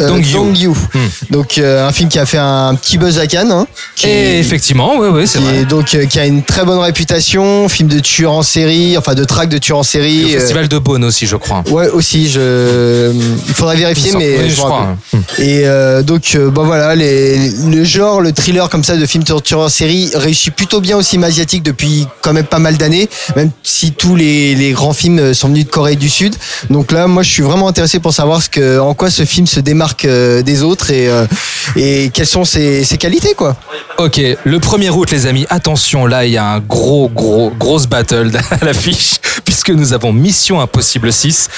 S5: euh,
S3: Dong Yu.
S5: Dong Yu.
S3: Hmm.
S5: Donc, euh, un film qui a fait un petit buzz à Cannes. hein, qui-
S3: Et effectivement, oui, oui, c'est vrai.
S5: donc euh, qui a une très bonne réputation, film de tueur en série, enfin de track de tueur en
S3: Et
S5: série.
S3: au
S5: euh,
S3: Festival de Beaune aussi, je crois.
S5: Ouais, aussi, je. Il faudrait vérifier, mais
S3: Oui,
S5: je
S3: crois. hein.
S5: Et euh, donc, bon voilà, les, le genre, le thriller comme ça de film de tueur en série réussit plutôt bien au cinéma asiatique depuis quand même pas mal d'années, même si tous les, les grands films sont venus de Corée du Sud. Donc là, moi, je suis vraiment intéressé pour savoir ce que, en quoi ce film se démarque euh, des autres et, euh, et quelles sont ses, ses qualités, quoi.
S3: Ok, le 1er août, les amis, attention, là, il y a un gros, gros, grosse battle à l'affiche, puisque nous avons Mission Impossible 6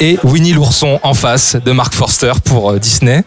S3: et Winnie l'ourson en face de Mark Forster pour euh, Disney.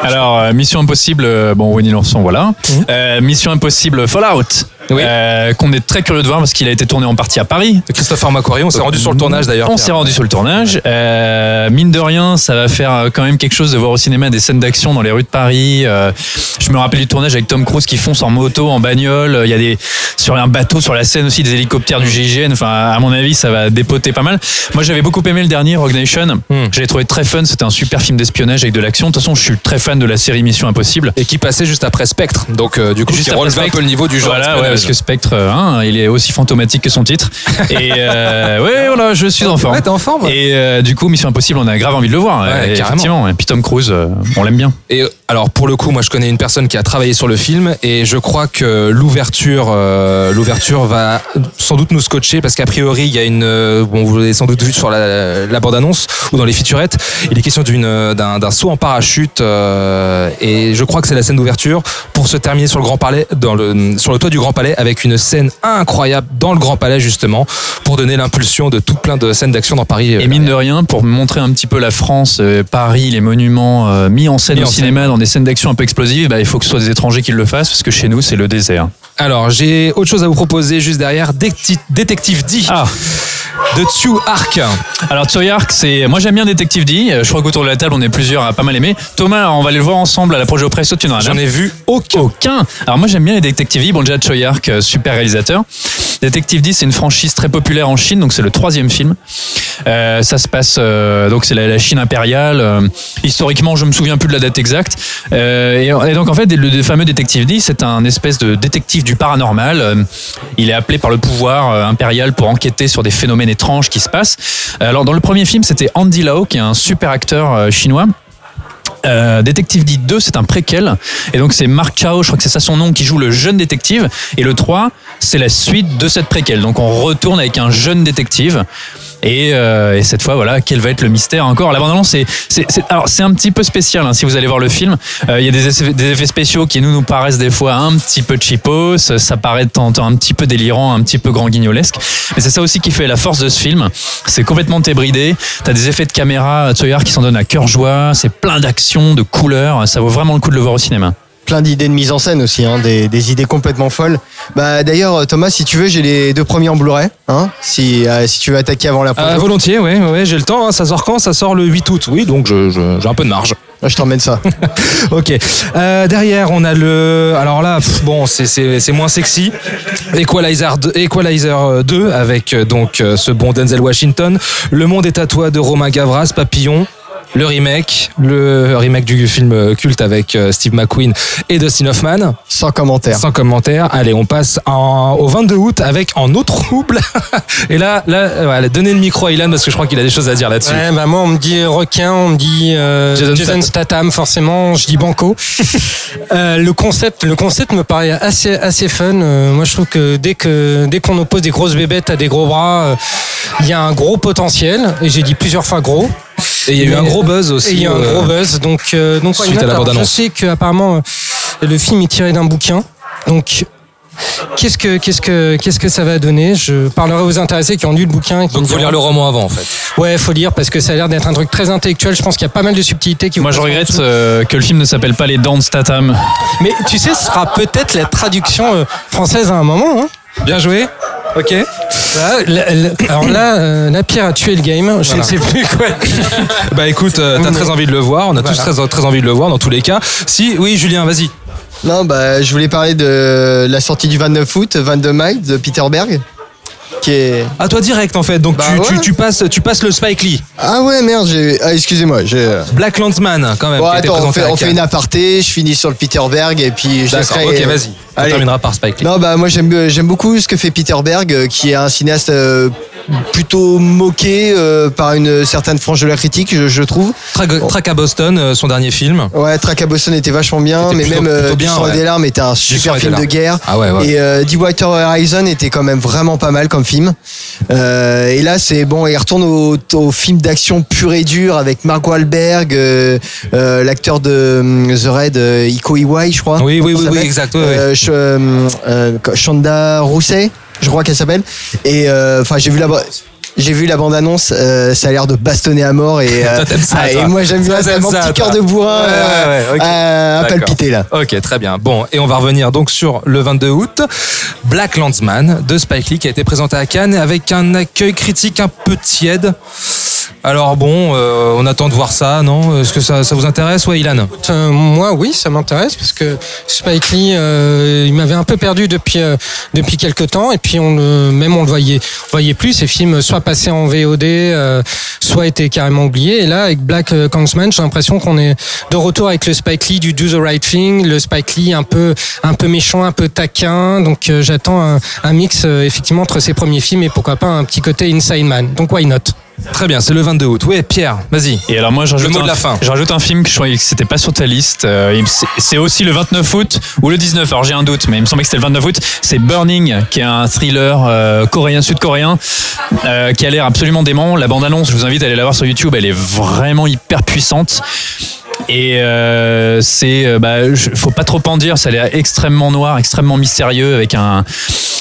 S4: Alors euh, Mission Impossible, euh, bon Winnie l'ourson, voilà. Euh, Mission Impossible Fallout.
S3: Oui.
S4: euh, qu'on est très curieux de voir parce qu'il a été tourné en partie à Paris.
S3: Christopher McQuarrie, on s'est rendu sur le tournage d'ailleurs.
S4: On s'est rendu sur le tournage. Euh, mine de rien, ça va faire euh, quand même quelque chose de voir au cinéma des scènes d'action dans les rues de Paris. Euh, je me rappelle du tournage avec Tom Cruise qui fonce en moto, en bagnole. Il y a des sur un bateau sur la scène aussi des hélicoptères du GIGN. Enfin, à mon avis, ça va dépoter pas mal. Moi, j'avais beaucoup aimé le dernier Rogue Nation.
S3: Hmm.
S4: Je l'ai trouvé très fun. C'était un super film d'espionnage avec de l'action. De toute façon, je suis très fan de la série Mission Impossible.
S3: Et qui passait juste après Spectre. Donc, euh, du coup,
S4: Juste
S3: qui relevait un peu le niveau du genre.
S4: Voilà, parce que Spectre, hein, il est aussi fantomatique que son titre. Et euh, ouais, voilà, je suis en forme.
S3: Ouais, t'es en forme.
S4: Et euh, du coup, Mission Impossible, on a grave envie de le voir.
S3: Ouais,
S4: Et
S3: carrément.
S4: effectivement. Et puis Tom Cruise, euh, on l'aime bien.
S3: Et euh, alors pour le coup, moi je connais une personne qui a travaillé sur le film et je crois que l'ouverture, euh, l'ouverture va sans doute nous scotcher parce qu'a priori il y a une, euh, bon vous l'avez sans doute vu sur la, la bande annonce ou dans les featurettes, il est question d'une euh, d'un d'un saut en parachute euh, et je crois que c'est la scène d'ouverture pour se terminer sur le Grand Palais, dans le sur le toit du Grand Palais avec une scène incroyable dans le Grand Palais justement pour donner l'impulsion de tout plein de scènes d'action dans Paris.
S4: Et mine de rien, pour montrer un petit peu la France, euh, Paris, les monuments euh, mis en scène
S3: Mis
S4: au
S3: en scène.
S4: cinéma dans des scènes d'action un peu explosives, bah, il faut que ce soit des étrangers qui le fassent parce que chez nous, c'est le désert.
S3: Alors j'ai autre chose à vous proposer juste derrière, Détective- Détective D
S4: Ah,
S3: de Tsu Ark.
S4: alors Tsoyark, c'est. Moi j'aime bien Détective D. Je crois qu'autour de la table, on est plusieurs à pas mal aimer. Thomas, on va aller le voir ensemble à la Projet Presso. Tu n'en as
S3: J'en ai vu aucun.
S4: Aucun. Alors moi j'aime bien les Détectives D. Bon déjà Choyark, euh, super réalisateur. Détective D, c'est une franchise très populaire en Chine, donc c'est le troisième film. Euh, ça se passe euh, donc c'est la, la Chine impériale. Euh, historiquement, je me souviens plus de la date exacte. Et, et donc en fait, le, le fameux Détective D, c'est un espèce de détective du paranormal. Il est appelé par le pouvoir impérial pour enquêter sur des phénomènes étranges qui se passent. Alors dans le premier film, c'était Andy Lau, qui est un super acteur euh, chinois. Euh, détective D 2, c'est un préquel. Et donc, c'est Mark Chao, je crois que c'est ça son nom, qui joue le jeune détective. Et le 3, c'est la suite de cette préquel. Donc, on retourne avec un jeune détective. Et, euh, et cette fois, voilà, quel va être le mystère encore? La bande-annonce, c'est, alors c'est un petit peu spécial hein, si vous allez voir le film. Euh, Il y a des effets, des effets spéciaux qui nous nous paraissent des fois un petit peu cheapos, ça paraît de temps en temps un petit peu délirant, un petit peu grand guignolesque. Mais c'est ça aussi qui fait la force de ce film. C'est complètement débridé. T'as des effets de caméra, Tsoyar qui s'en donne à cœur joie. C'est plein d'actions, de couleurs. Ça vaut vraiment le coup de le voir au cinéma.
S5: Plein d'idées de mise en scène aussi, hein, des, des idées complètement folles. Bah d'ailleurs Thomas, si tu veux, j'ai les deux premiers en Blu-ray, hein, si euh, si tu veux attaquer avant la
S3: Euh,
S5: prochaine.
S3: volontiers, ouais, ouais, j'ai le temps. hein. Ça sort quand? Ça sort le 8 août. Oui, donc je- je- j'ai un peu de marge.
S5: je t'emmène ça.
S3: Ok. Euh, derrière, on a le. Alors là, pff, bon, c'est- moins sexy. Equalizer 2, Equalizer euh, 2 avec euh, donc euh, ce bon Denzel Washington. Le monde est à toi de Romain Gavras, Papillon. Le remake, le remake du film culte avec euh, Steve McQueen et Dustin Hoffman.
S5: Sans commentaire.
S3: Sans commentaire. Allez, on passe en- au 22 août avec En eau trouble. et là, là, euh, voilà, donnez le micro à Ilan parce que je crois qu'il a des choses à dire là-dessus.
S6: Ouais, bah moi on me dit requin, on me dit euh,
S3: Jason
S6: Jason, Statham, forcément, je dis banco. Euh, le concept, le concept me paraît assez assez fun. Euh, moi je trouve que dès que dès qu'on oppose des grosses bébêtes à des gros bras, euh, il y a un gros potentiel. Et j'ai dit plusieurs fois gros.
S3: Et il y a eu un gros buzz aussi.
S6: Et il y a un
S3: euh,
S6: gros buzz. Donc euh, donc
S3: suite à la
S6: Alors,
S3: bande-annonce.
S6: Je sais qu'apparemment euh, le film est tiré d'un bouquin. Donc Qu'est-ce que qu'est-ce que qu'est-ce que ça va donner? Je parlerai aux intéressés qui ont lu le bouquin. et qui
S3: Donc faut
S6: diront-
S3: lire le roman avant en fait.
S6: Ouais, faut lire parce que ça a l'air d'être un truc très intellectuel. Je pense qu'il y a pas mal de subtilités qui.
S4: Moi, je regrette euh, que le film ne s'appelle pas Les Dents de Statham.
S6: Mais tu sais, ce sera peut-être la traduction euh, française à un moment. Hein.
S3: Bien joué. Ok.
S6: Voilà, la- la- alors là, euh, la pierre a tué le game. Je
S3: Voilà.
S6: ne sais plus quoi.
S3: Bah écoute, euh, t'as très envie de le voir. On a tous très, très envie de le voir dans tous les cas. Si, oui, Julien, vas-y.
S5: Non, bah, je voulais parler de la sortie du 29 août, 22 mai de Peter Berg. Qui est...
S3: À toi direct en fait. Donc
S5: Bah
S3: tu,
S5: ouais.
S3: tu, tu passes, tu passes le Spike Lee.
S5: Ah ouais, merde, j'ai. Ah, excusez-moi, j'ai.
S3: Black Landsman quand même.
S5: Bon, attends, on fait, on fait une aparté, je finis sur le Peter Berg et puis je
S3: D'accord. Ok, vas-y. On terminera par Spike Lee.
S5: Non, bah moi j'aime j'aime beaucoup ce que fait Peter Berg, euh, qui est un cinéaste euh, plutôt moqué euh, par une certaine frange de la critique, je, je trouve.
S3: Track, Track à Boston, euh, son dernier film.
S5: Ouais, Track à Boston était vachement bien,
S3: Était
S5: mais
S3: plutôt-
S5: même euh,
S3: plutôt bien, ouais.
S5: des larmes était un super film de guerre.
S3: Ah ouais, ouais.
S5: Et euh, Deepwater Horizon était quand même vraiment pas mal comme film. Euh, et là, c'est bon, il retourne au, au film d'action pur et dur avec Mark Wahlberg, euh, euh, l'acteur de hum, The Raid, euh, Iko Iwai, je crois.
S3: Oui, oui, oui, oui, exact. ouais.
S5: Euh, Ch- euh, euh, Shonda Rousset, je crois qu'elle s'appelle. Et euh, enfin, j'ai vu la. J'ai vu la bande-annonce, euh, ça a l'air de bastonner à mort et, euh,
S3: Toi, t'aimes ça,
S5: ah, et moi j'aime bien ça, mon petit cœur de bourrin
S3: Ouais,
S5: euh,
S3: ouais, ouais, ok.
S5: à- palpiter là.
S3: Ok, très bien. Bon, et on va revenir donc sur le 22 août. Black Landsman de Spike Lee qui a été présenté à Cannes avec un accueil critique un peu tiède. Alors bon, euh, on attend de voir ça, non? Est-ce que ça, ça vous intéresse, ouais, Ilan
S6: Euh, moi, oui, ça m'intéresse parce que Spike Lee, euh, il m'avait un peu perdu depuis euh, depuis quelques temps et puis on le, même on le voyait, on voyait plus. Ces films soit passaient en VOD, euh, soit étaient carrément oubliés. Et là, avec Black euh, Klansman, j'ai l'impression qu'on est de retour avec le Spike Lee du Do the Right Thing, le Spike Lee un peu un peu méchant, un peu taquin. Donc euh, j'attends un, un mix euh, effectivement entre ses premiers films et pourquoi pas un petit côté Inside Man. Donc why not?
S3: Très bien, c'est le 22 août. Ouais, Pierre, vas-y.
S4: Et alors moi, je rajoute
S3: mot de
S4: un,
S3: la fin.
S4: je rajoute un film que je croyais que c'était pas sur ta liste. Euh, c'est- aussi le 29 août ou le 19. Alors j'ai un doute, mais il me semblait que c'était le 29 août. C'est Burning, qui est un thriller euh, coréen, sud-coréen, euh, qui a l'air absolument dément. La bande-annonce, je vous invite à aller la voir sur YouTube. Elle est vraiment hyper puissante. Et euh, c'est, bah, faut pas trop en dire. Ça a l'air extrêmement noir, extrêmement mystérieux, avec un,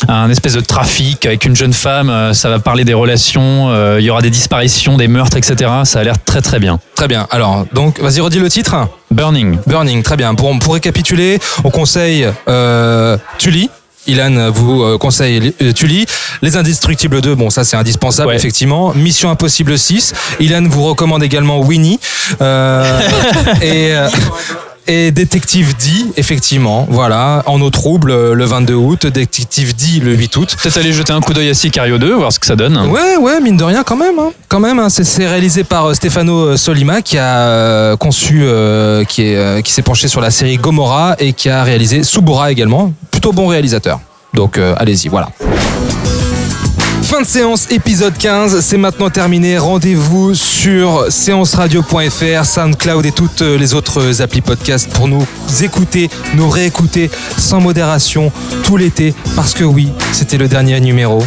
S4: un espèce de trafic avec une jeune femme. Ça va parler des relations. euh, Il y aura des disparitions, des meurtres, etc. Ça a l'air très très bien.
S3: Très bien. Alors, donc, vas-y, redis le titre.
S4: Burning.
S3: Burning, très bien. Pour, pour récapituler, on conseille euh, Tully. Ilan vous euh, conseille euh, Tully. Les Indestructibles 2, bon ça c'est indispensable
S4: Ouais.
S3: effectivement. Mission Impossible 6. Ilan vous recommande également Winnie. Euh, et, euh, et Détective D, effectivement. Voilà, en eau trouble euh, le 22 août. Détective D le 8 août.
S4: Peut-être aller jeter un coup d'œil à Sicario 2, voir ce que ça donne.
S3: Ouais, ouais, mine de rien quand même. hein. Quand même, hein, c'est, réalisé par euh, Stefano Solima qui a euh, conçu, euh, qui, est, euh, qui s'est penché sur la série Gomorrah et qui a réalisé Subura également. Plutôt bon réalisateur. Donc euh, allez-y, voilà. Fin de séance, épisode 15, c'est maintenant terminé. Rendez-vous sur séanceradio.fr, SoundCloud et toutes les autres applis podcast pour nous écouter, nous réécouter sans modération tout l'été. Parce que oui, c'était le dernier numéro.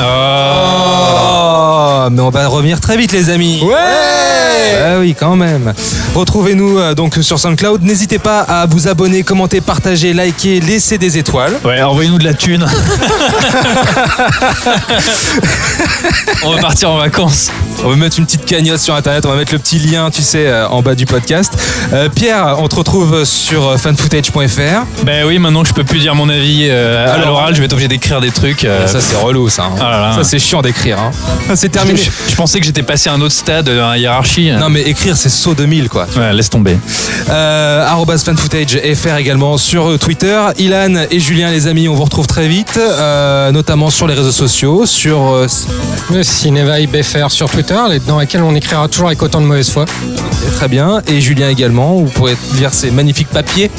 S3: Oh, mais on va revenir très vite, les amis. Ouais. Ah oui, quand même. Retrouvez-nous euh, donc sur SoundCloud. N'hésitez pas à vous abonner, commenter, partager, liker, laisser des étoiles.
S4: Ouais, envoyez-nous de la thune. On va partir en vacances.
S3: On va mettre une petite cagnotte sur internet, on va mettre le petit lien, tu sais, euh, en bas du podcast. Euh, Pierre, on te retrouve sur fanfootage.fr.
S4: Ben oui, maintenant que je peux plus dire mon avis euh, à
S3: Alors-
S4: l'oral, je vais être obligé d'écrire des trucs. euh,
S3: Ça, c'est relou, ça. hein.
S4: Ah là là.
S3: Ça, c'est chiant d'écrire. Hein. C'est terminé.
S4: je, je pensais que j'étais passé à un autre stade dans la hiérarchie.
S3: Non, mais écrire, c'est saut 2000, quoi.
S4: Ouais, laisse tomber.
S3: Euh, arrobas fanfootage.fr également sur euh, Twitter. Ilan et Julien, les amis, on vous retrouve très vite, euh, notamment sur les réseaux sociaux, sur euh,
S6: FR sur Twitter, dans laquelle on écrira toujours avec autant de mauvaise foi.
S3: très bien, et Julien également. Vous pourrez lire ces magnifiques papiers.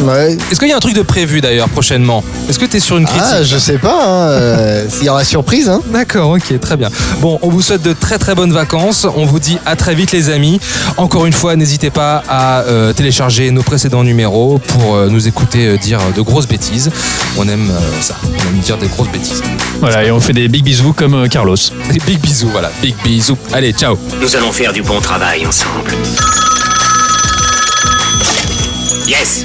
S5: Ouais.
S3: Est-ce qu'il y a un truc de prévu d'ailleurs prochainement? Est-ce que tu es sur une critique?
S5: Ah, je sais pas. Hein. euh, S'il y aura surprise. Hein.
S3: D'accord, ok, très bien. Bon, on vous souhaite de très très bonnes vacances. On vous dit à très vite, les amis. Encore une fois, n'hésitez pas à euh, télécharger nos précédents numéros pour euh, nous écouter euh, dire de grosses bêtises. On aime euh, ça. On aime dire des grosses bêtises.
S4: Voilà, et on fait des big bisous comme euh, Carlos.
S3: Des big bisous, voilà. Big bisous. Allez, ciao.
S1: Nous allons faire du bon travail ensemble. Yes.